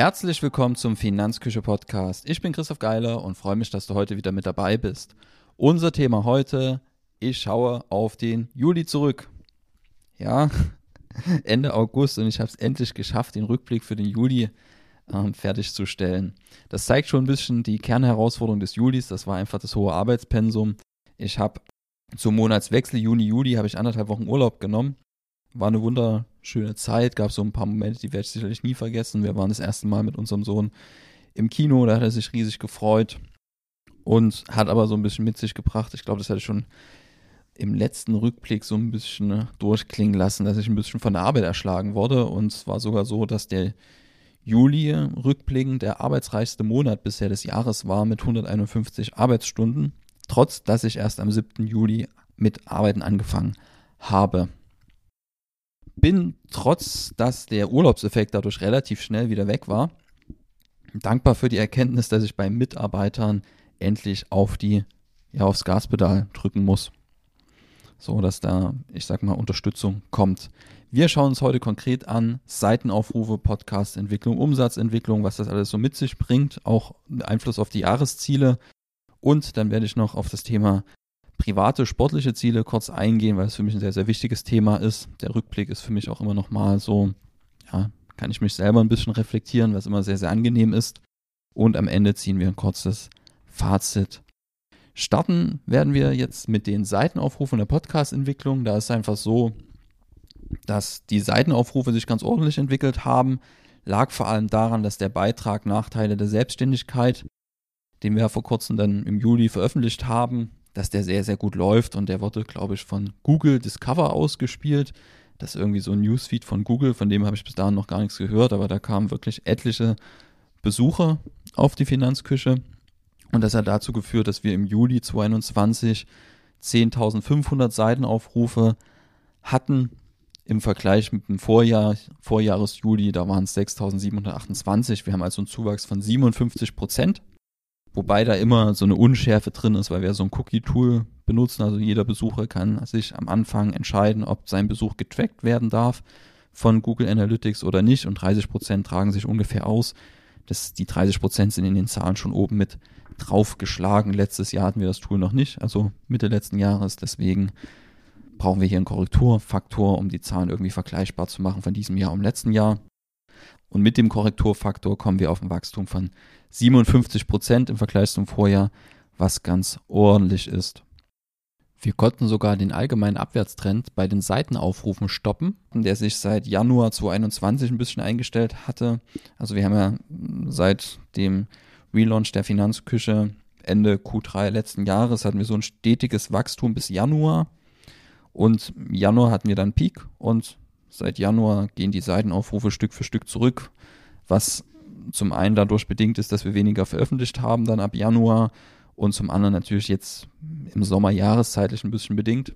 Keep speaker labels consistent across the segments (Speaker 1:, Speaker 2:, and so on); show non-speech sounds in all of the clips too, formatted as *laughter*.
Speaker 1: Herzlich willkommen zum Finanzküche Podcast. Ich bin Christoph Geiler und freue mich, dass du heute wieder mit dabei bist. Unser Thema heute, ich schaue auf den Juli zurück. Ja, *laughs* Ende August und ich habe es endlich geschafft, den Rückblick für den Juli ähm, fertigzustellen. Das zeigt schon ein bisschen die Kernherausforderung des Julis. Das war einfach das hohe Arbeitspensum. Ich habe zum Monatswechsel Juni, Juli habe ich anderthalb Wochen Urlaub genommen. War eine wunderschöne Zeit, gab so ein paar Momente, die werde ich sicherlich nie vergessen. Wir waren das erste Mal mit unserem Sohn im Kino, da hat er sich riesig gefreut und hat aber so ein bisschen mit sich gebracht. Ich glaube, das hatte schon im letzten Rückblick so ein bisschen ne, durchklingen lassen, dass ich ein bisschen von der Arbeit erschlagen wurde. Und es war sogar so, dass der Juli rückblickend der arbeitsreichste Monat bisher des Jahres war mit 151 Arbeitsstunden, trotz dass ich erst am 7. Juli mit Arbeiten angefangen habe. Bin trotz, dass der Urlaubseffekt dadurch relativ schnell wieder weg war, dankbar für die Erkenntnis, dass ich bei Mitarbeitern endlich auf die, ja, aufs Gaspedal drücken muss. So dass da, ich sag mal, Unterstützung kommt. Wir schauen uns heute konkret an Seitenaufrufe, Podcastentwicklung, Umsatzentwicklung, was das alles so mit sich bringt, auch Einfluss auf die Jahresziele. Und dann werde ich noch auf das Thema private, sportliche Ziele kurz eingehen, weil es für mich ein sehr, sehr wichtiges Thema ist. Der Rückblick ist für mich auch immer noch mal so, ja, kann ich mich selber ein bisschen reflektieren, was immer sehr, sehr angenehm ist. Und am Ende ziehen wir ein kurzes Fazit. Starten werden wir jetzt mit den Seitenaufrufen der Podcast-Entwicklung. Da ist einfach so, dass die Seitenaufrufe sich ganz ordentlich entwickelt haben. Lag vor allem daran, dass der Beitrag Nachteile der Selbstständigkeit, den wir vor kurzem dann im Juli veröffentlicht haben, dass der sehr, sehr gut läuft und der wurde, glaube ich, von Google Discover ausgespielt. Das ist irgendwie so ein Newsfeed von Google, von dem habe ich bis dahin noch gar nichts gehört, aber da kamen wirklich etliche Besucher auf die Finanzküche. Und das hat dazu geführt, dass wir im Juli 2021 10.500 Seitenaufrufe hatten. Im Vergleich mit dem Vorjahr, Vorjahres-Juli, da waren es 6.728. Wir haben also einen Zuwachs von 57 Prozent. Wobei da immer so eine Unschärfe drin ist, weil wir so ein Cookie-Tool benutzen. Also jeder Besucher kann sich am Anfang entscheiden, ob sein Besuch getrackt werden darf von Google Analytics oder nicht. Und 30 Prozent tragen sich ungefähr aus. Das, die 30 Prozent sind in den Zahlen schon oben mit draufgeschlagen. Letztes Jahr hatten wir das Tool noch nicht, also Mitte letzten Jahres. Deswegen brauchen wir hier einen Korrekturfaktor, um die Zahlen irgendwie vergleichbar zu machen von diesem Jahr und letzten Jahr. Und mit dem Korrekturfaktor kommen wir auf ein Wachstum von 57 Prozent im Vergleich zum Vorjahr, was ganz ordentlich ist. Wir konnten sogar den allgemeinen Abwärtstrend bei den Seitenaufrufen stoppen, der sich seit Januar 2021 ein bisschen eingestellt hatte. Also wir haben ja seit dem Relaunch der Finanzküche Ende Q3 letzten Jahres hatten wir so ein stetiges Wachstum bis Januar. Und im Januar hatten wir dann Peak und seit Januar gehen die Seitenaufrufe Stück für Stück zurück, was zum einen dadurch bedingt ist, dass wir weniger veröffentlicht haben dann ab Januar und zum anderen natürlich jetzt im Sommer jahreszeitlich ein bisschen bedingt.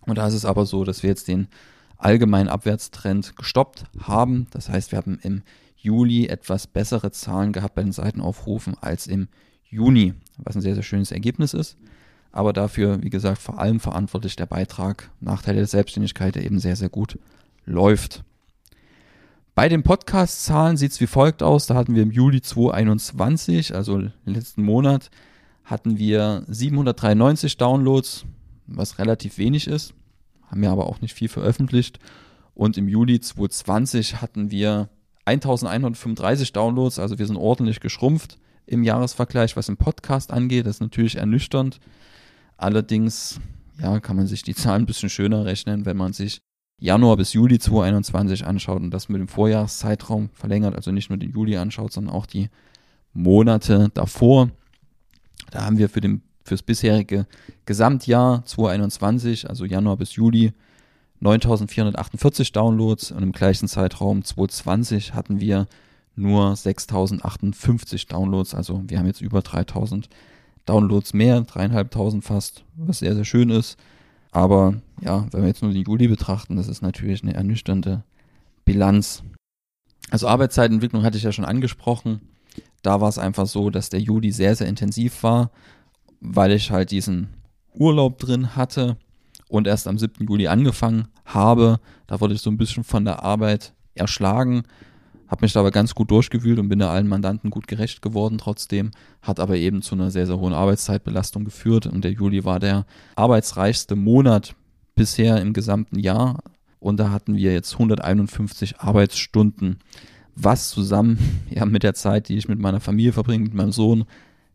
Speaker 1: Und da ist es aber so, dass wir jetzt den allgemeinen Abwärtstrend gestoppt haben. Das heißt, wir haben im Juli etwas bessere Zahlen gehabt bei den Seitenaufrufen als im Juni, was ein sehr, sehr schönes Ergebnis ist. Aber dafür, wie gesagt, vor allem verantwortlich der Beitrag Nachteile der Selbstständigkeit, der eben sehr, sehr gut läuft. Bei den Podcast-Zahlen sieht es wie folgt aus. Da hatten wir im Juli 2021, also letzten Monat, hatten wir 793 Downloads, was relativ wenig ist. Haben wir aber auch nicht viel veröffentlicht. Und im Juli 2020 hatten wir 1135 Downloads, also wir sind ordentlich geschrumpft im Jahresvergleich, was im Podcast angeht. Das ist natürlich ernüchternd. Allerdings, ja, kann man sich die Zahlen ein bisschen schöner rechnen, wenn man sich Januar bis Juli 2021 anschaut und das mit dem Vorjahreszeitraum verlängert, also nicht nur den Juli anschaut, sondern auch die Monate davor. Da haben wir für den fürs bisherige Gesamtjahr 2021, also Januar bis Juli, 9448 Downloads und im gleichen Zeitraum 2020 hatten wir nur 6058 Downloads. Also wir haben jetzt über 3000 Downloads mehr, dreieinhalbtausend fast, was sehr, sehr schön ist. Aber ja, wenn wir jetzt nur den Juli betrachten, das ist natürlich eine ernüchternde Bilanz. Also Arbeitszeitentwicklung hatte ich ja schon angesprochen. Da war es einfach so, dass der Juli sehr, sehr intensiv war, weil ich halt diesen Urlaub drin hatte und erst am 7. Juli angefangen habe. Da wurde ich so ein bisschen von der Arbeit erschlagen. Habe mich da aber ganz gut durchgewühlt und bin da allen Mandanten gut gerecht geworden trotzdem, hat aber eben zu einer sehr, sehr hohen Arbeitszeitbelastung geführt und der Juli war der arbeitsreichste Monat bisher im gesamten Jahr. Und da hatten wir jetzt 151 Arbeitsstunden, was zusammen *laughs* ja mit der Zeit, die ich mit meiner Familie verbringe, mit meinem Sohn,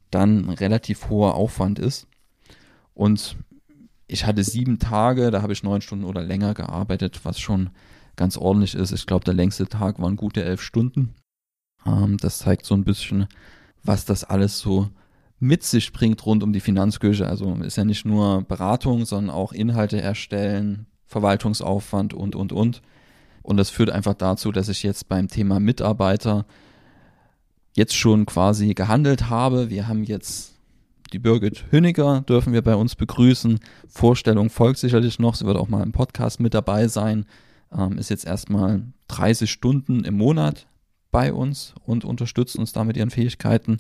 Speaker 1: dann relativ hoher Aufwand ist. Und ich hatte sieben Tage, da habe ich neun Stunden oder länger gearbeitet, was schon ganz ordentlich ist. Ich glaube, der längste Tag waren gute elf Stunden. Ähm, das zeigt so ein bisschen, was das alles so mit sich bringt rund um die Finanzkirche. Also ist ja nicht nur Beratung, sondern auch Inhalte erstellen, Verwaltungsaufwand und, und, und. Und das führt einfach dazu, dass ich jetzt beim Thema Mitarbeiter jetzt schon quasi gehandelt habe. Wir haben jetzt die Birgit Hünniger, dürfen wir bei uns begrüßen. Vorstellung folgt sicherlich noch. Sie wird auch mal im Podcast mit dabei sein. Ähm, ist jetzt erstmal 30 Stunden im Monat bei uns und unterstützt uns da mit ihren Fähigkeiten.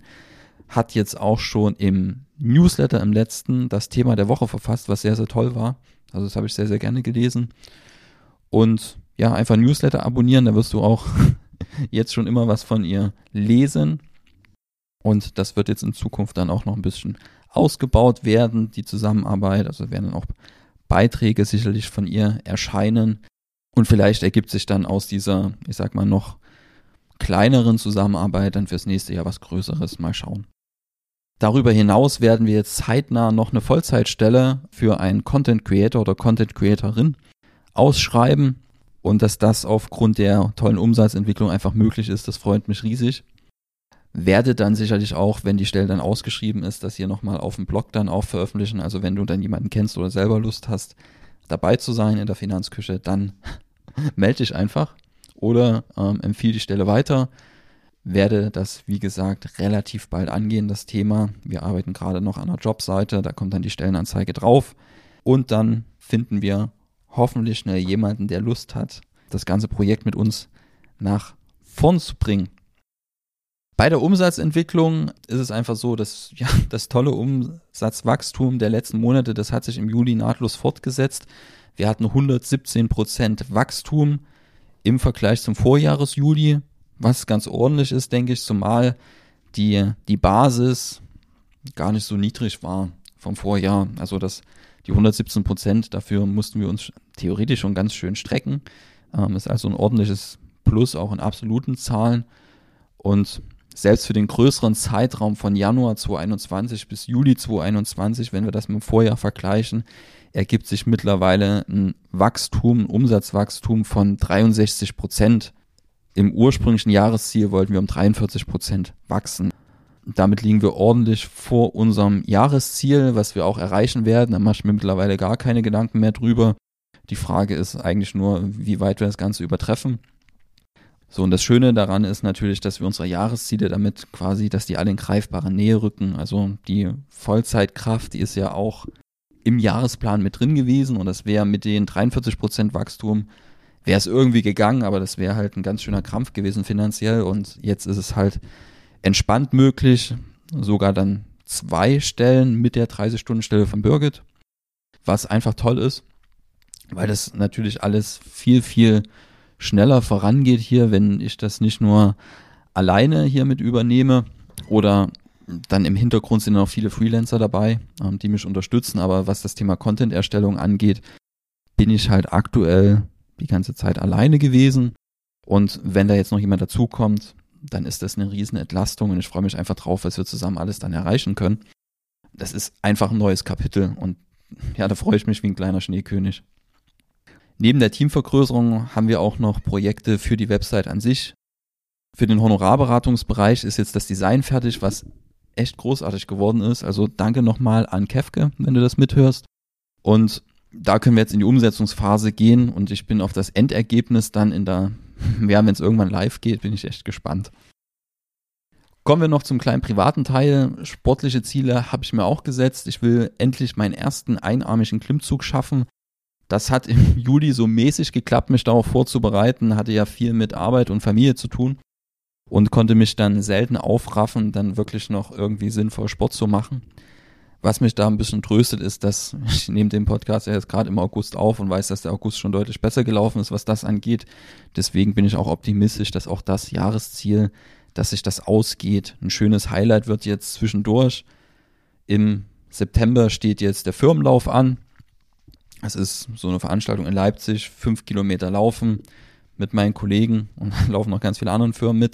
Speaker 1: Hat jetzt auch schon im Newsletter im letzten das Thema der Woche verfasst, was sehr, sehr toll war. Also das habe ich sehr, sehr gerne gelesen. Und ja, einfach Newsletter abonnieren, da wirst du auch *laughs* jetzt schon immer was von ihr lesen. Und das wird jetzt in Zukunft dann auch noch ein bisschen ausgebaut werden, die Zusammenarbeit. Also werden auch Beiträge sicherlich von ihr erscheinen. Und vielleicht ergibt sich dann aus dieser, ich sag mal, noch kleineren Zusammenarbeit dann fürs nächste Jahr was Größeres. Mal schauen. Darüber hinaus werden wir jetzt zeitnah noch eine Vollzeitstelle für einen Content Creator oder Content Creatorin ausschreiben. Und dass das aufgrund der tollen Umsatzentwicklung einfach möglich ist, das freut mich riesig. Werde dann sicherlich auch, wenn die Stelle dann ausgeschrieben ist, das hier nochmal auf dem Blog dann auch veröffentlichen. Also wenn du dann jemanden kennst oder selber Lust hast, dabei zu sein in der Finanzküche, dann *laughs* melde dich einfach oder ähm, empfehle die Stelle weiter werde das, wie gesagt, relativ bald angehen, das Thema. Wir arbeiten gerade noch an der Jobseite, da kommt dann die Stellenanzeige drauf. Und dann finden wir hoffentlich schnell jemanden, der Lust hat, das ganze Projekt mit uns nach vorn zu bringen. Bei der Umsatzentwicklung ist es einfach so, dass *laughs* ja, das tolle Umsatzwachstum der letzten Monate, das hat sich im Juli nahtlos fortgesetzt. Wir hatten 117 Prozent Wachstum im Vergleich zum Vorjahresjuli was ganz ordentlich ist, denke ich, zumal die, die Basis gar nicht so niedrig war vom Vorjahr. Also das, die 117 Prozent, dafür mussten wir uns theoretisch schon ganz schön strecken. Ähm, ist also ein ordentliches Plus auch in absoluten Zahlen. Und selbst für den größeren Zeitraum von Januar 2021 bis Juli 2021, wenn wir das mit dem Vorjahr vergleichen, ergibt sich mittlerweile ein Wachstum, ein Umsatzwachstum von 63 Prozent im ursprünglichen Jahresziel wollten wir um 43 Prozent wachsen. Damit liegen wir ordentlich vor unserem Jahresziel, was wir auch erreichen werden. Da mache ich mir mittlerweile gar keine Gedanken mehr drüber. Die Frage ist eigentlich nur, wie weit wir das Ganze übertreffen. So, und das Schöne daran ist natürlich, dass wir unsere Jahresziele damit quasi, dass die alle in greifbare Nähe rücken. Also die Vollzeitkraft, die ist ja auch im Jahresplan mit drin gewesen und das wäre mit den 43 Prozent Wachstum wäre es irgendwie gegangen, aber das wäre halt ein ganz schöner Krampf gewesen finanziell und jetzt ist es halt entspannt möglich, sogar dann zwei Stellen mit der 30-Stunden-Stelle von Birgit, was einfach toll ist, weil das natürlich alles viel, viel schneller vorangeht hier, wenn ich das nicht nur alleine hier mit übernehme oder dann im Hintergrund sind noch viele Freelancer dabei, ähm, die mich unterstützen, aber was das Thema Content-Erstellung angeht, bin ich halt aktuell die ganze Zeit alleine gewesen. Und wenn da jetzt noch jemand dazukommt, dann ist das eine riesen Entlastung und ich freue mich einfach drauf, was wir zusammen alles dann erreichen können. Das ist einfach ein neues Kapitel und ja, da freue ich mich wie ein kleiner Schneekönig. Neben der Teamvergrößerung haben wir auch noch Projekte für die Website an sich. Für den Honorarberatungsbereich ist jetzt das Design fertig, was echt großartig geworden ist. Also danke nochmal an Kefke, wenn du das mithörst. Und da können wir jetzt in die Umsetzungsphase gehen und ich bin auf das Endergebnis dann in der, *laughs* ja, wenn es irgendwann live geht, bin ich echt gespannt. Kommen wir noch zum kleinen privaten Teil. Sportliche Ziele habe ich mir auch gesetzt. Ich will endlich meinen ersten einarmigen Klimmzug schaffen. Das hat im *laughs* Juli so mäßig geklappt, mich darauf vorzubereiten. Hatte ja viel mit Arbeit und Familie zu tun und konnte mich dann selten aufraffen, dann wirklich noch irgendwie sinnvoll Sport zu machen. Was mich da ein bisschen tröstet, ist, dass *laughs* ich nehme den Podcast ja jetzt gerade im August auf und weiß, dass der August schon deutlich besser gelaufen ist, was das angeht. Deswegen bin ich auch optimistisch, dass auch das Jahresziel, dass sich das ausgeht, ein schönes Highlight wird jetzt zwischendurch. Im September steht jetzt der Firmenlauf an. Es ist so eine Veranstaltung in Leipzig, fünf Kilometer laufen mit meinen Kollegen und *laughs* laufen noch ganz viele anderen Firmen mit.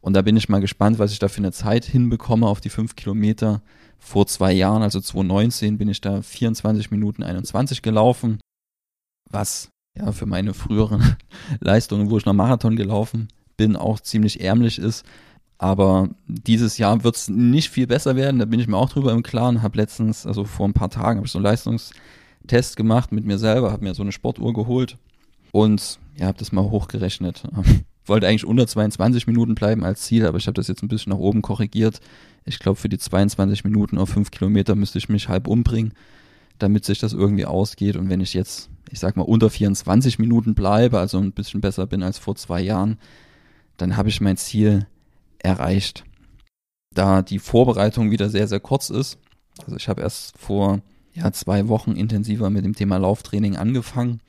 Speaker 1: Und da bin ich mal gespannt, was ich da für eine Zeit hinbekomme auf die fünf Kilometer. Vor zwei Jahren, also 2019, bin ich da 24 Minuten 21 gelaufen, was ja für meine früheren *laughs* Leistungen, wo ich noch Marathon gelaufen bin, auch ziemlich ärmlich ist. Aber dieses Jahr wird es nicht viel besser werden, da bin ich mir auch drüber im Klaren. Habe letztens, also vor ein paar Tagen, habe ich so einen Leistungstest gemacht mit mir selber, habe mir so eine Sportuhr geholt und ja, habe das mal hochgerechnet *laughs* wollte eigentlich unter 22 Minuten bleiben als Ziel, aber ich habe das jetzt ein bisschen nach oben korrigiert. Ich glaube, für die 22 Minuten auf 5 Kilometer müsste ich mich halb umbringen, damit sich das irgendwie ausgeht. Und wenn ich jetzt, ich sag mal, unter 24 Minuten bleibe, also ein bisschen besser bin als vor zwei Jahren, dann habe ich mein Ziel erreicht. Da die Vorbereitung wieder sehr, sehr kurz ist, also ich habe erst vor ja, zwei Wochen intensiver mit dem Thema Lauftraining angefangen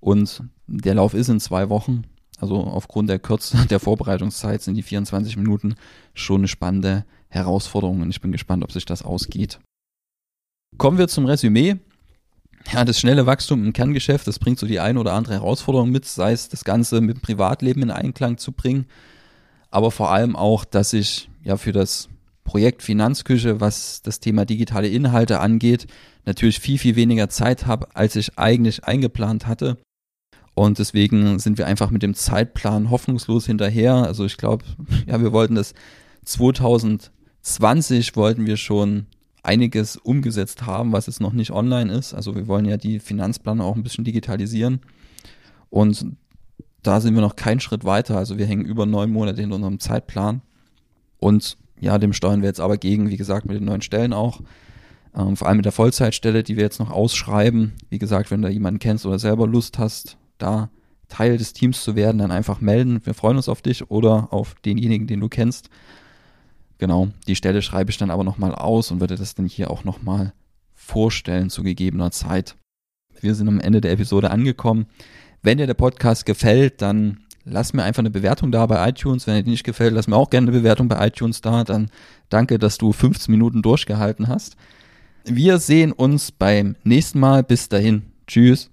Speaker 1: und der Lauf ist in zwei Wochen also aufgrund der Kürze *laughs* der Vorbereitungszeit sind die 24 Minuten schon eine spannende Herausforderung und ich bin gespannt, ob sich das ausgeht. Kommen wir zum Resümee. Ja, das schnelle Wachstum im Kerngeschäft, das bringt so die eine oder andere Herausforderung mit, sei es das Ganze mit dem Privatleben in Einklang zu bringen, aber vor allem auch, dass ich ja für das Projekt Finanzküche, was das Thema digitale Inhalte angeht, natürlich viel, viel weniger Zeit habe, als ich eigentlich eingeplant hatte und deswegen sind wir einfach mit dem Zeitplan hoffnungslos hinterher. Also ich glaube, *laughs* ja, wir wollten das 2020 wollten wir schon einiges umgesetzt haben, was jetzt noch nicht online ist. Also wir wollen ja die Finanzpläne auch ein bisschen digitalisieren. Und da sind wir noch keinen Schritt weiter. Also wir hängen über neun Monate hinter unserem Zeitplan. Und ja, dem steuern wir jetzt aber gegen, wie gesagt, mit den neuen Stellen auch. Ähm, vor allem mit der Vollzeitstelle, die wir jetzt noch ausschreiben. Wie gesagt, wenn du jemanden kennst oder selber Lust hast, da Teil des Teams zu werden, dann einfach melden. Wir freuen uns auf dich oder auf denjenigen, den du kennst. Genau, die Stelle schreibe ich dann aber nochmal aus und würde das dann hier auch nochmal vorstellen zu gegebener Zeit. Wir sind am Ende der Episode angekommen. Wenn dir der Podcast gefällt, dann lass mir einfach eine Bewertung da bei iTunes. Wenn dir nicht gefällt, lass mir auch gerne eine Bewertung bei iTunes da. Dann danke, dass du 15 Minuten durchgehalten hast. Wir sehen uns beim nächsten Mal. Bis dahin. Tschüss.